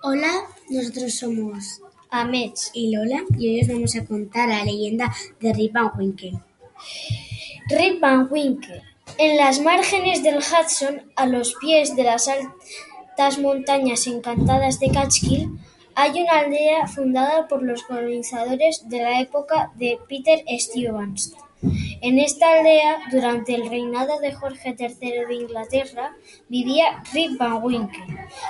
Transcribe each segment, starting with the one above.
Hola, nosotros somos Amets y Lola y hoy os vamos a contar la leyenda de Rip Van Winkle. Rip Van Winkle. En las márgenes del Hudson, a los pies de las altas montañas encantadas de Catskill, hay una aldea fundada por los colonizadores de la época de Peter Stuyvesant. En esta aldea, durante el reinado de Jorge III de Inglaterra, vivía Rip Van Winkle,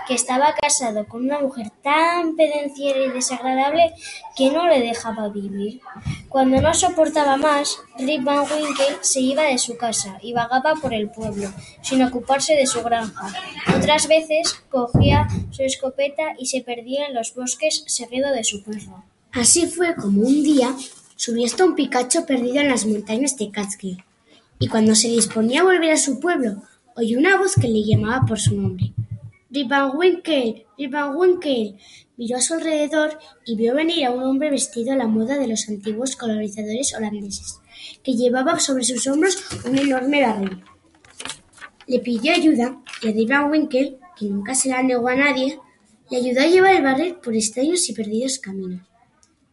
que estaba casado con una mujer tan pendenciera y desagradable que no le dejaba vivir. Cuando no soportaba más, Rip Van Winkle se iba de su casa y vagaba por el pueblo, sin ocuparse de su granja. Otras veces cogía su escopeta y se perdía en los bosques seguido de su perro. Así fue como un día Subió hasta un picacho perdido en las montañas de Catskill, y cuando se disponía a volver a su pueblo, oyó una voz que le llamaba por su nombre. Rip Van Winkle, Rip Van Winkle. Miró a su alrededor y vio venir a un hombre vestido a la moda de los antiguos colonizadores holandeses, que llevaba sobre sus hombros un enorme barril. Le pidió ayuda y Rip Van Winkle, que nunca se la negó a nadie, le ayudó a llevar el barril por extraños y perdidos caminos.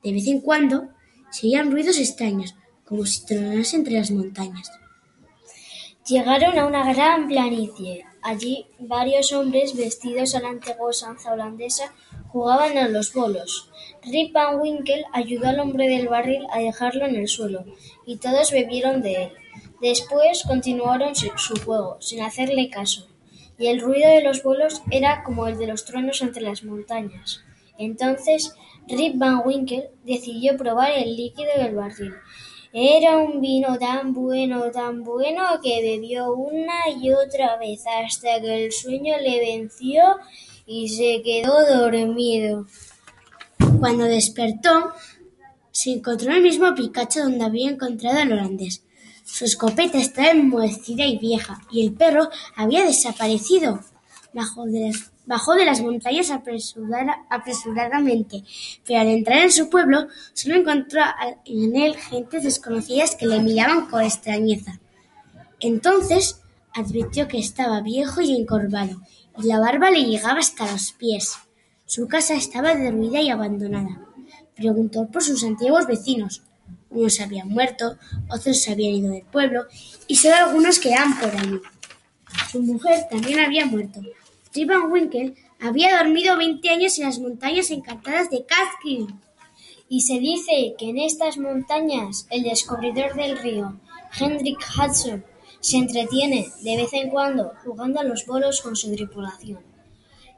De vez en cuando se oían ruidos extraños, como si tronase entre las montañas. Llegaron a una gran planicie. Allí varios hombres vestidos a la antigua usanza holandesa jugaban a los bolos. Rip Van Winkle ayudó al hombre del barril a dejarlo en el suelo, y todos bebieron de él. Después continuaron su juego, sin hacerle caso, y el ruido de los bolos era como el de los truenos entre las montañas. Entonces Rip Van Winkle decidió probar el líquido del barril. Era un vino tan bueno, tan bueno, que bebió una y otra vez hasta que el sueño le venció y se quedó dormido. Cuando despertó, se encontró en el mismo picacho donde había encontrado al holandés. Su escopeta estaba enmohecida y vieja, y el perro había desaparecido. Bajo de las Bajó de las montañas apresuradamente, pero al entrar en su pueblo solo encontró en él gentes desconocidas que le miraban con extrañeza. Entonces advirtió que estaba viejo y encorvado, y la barba le llegaba hasta los pies. Su casa estaba derruida y abandonada. Preguntó por sus antiguos vecinos. Unos habían muerto, otros se habían ido del pueblo, y solo algunos quedaban por allí. Su mujer también había muerto, Van Winkle había dormido veinte años en las montañas encantadas de Catskill. Y se dice que en estas montañas el descubridor del río, Hendrik Hudson, se entretiene de vez en cuando jugando a los bolos con su tripulación,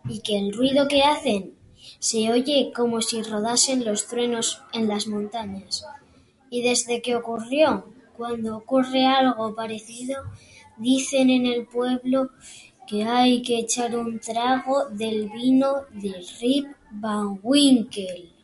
y que el ruido que hacen se oye como si rodasen los truenos en las montañas. Y desde que ocurrió, cuando ocurre algo parecido, dicen en el pueblo que hay que echar un trago del vino de Rip Van Winkle.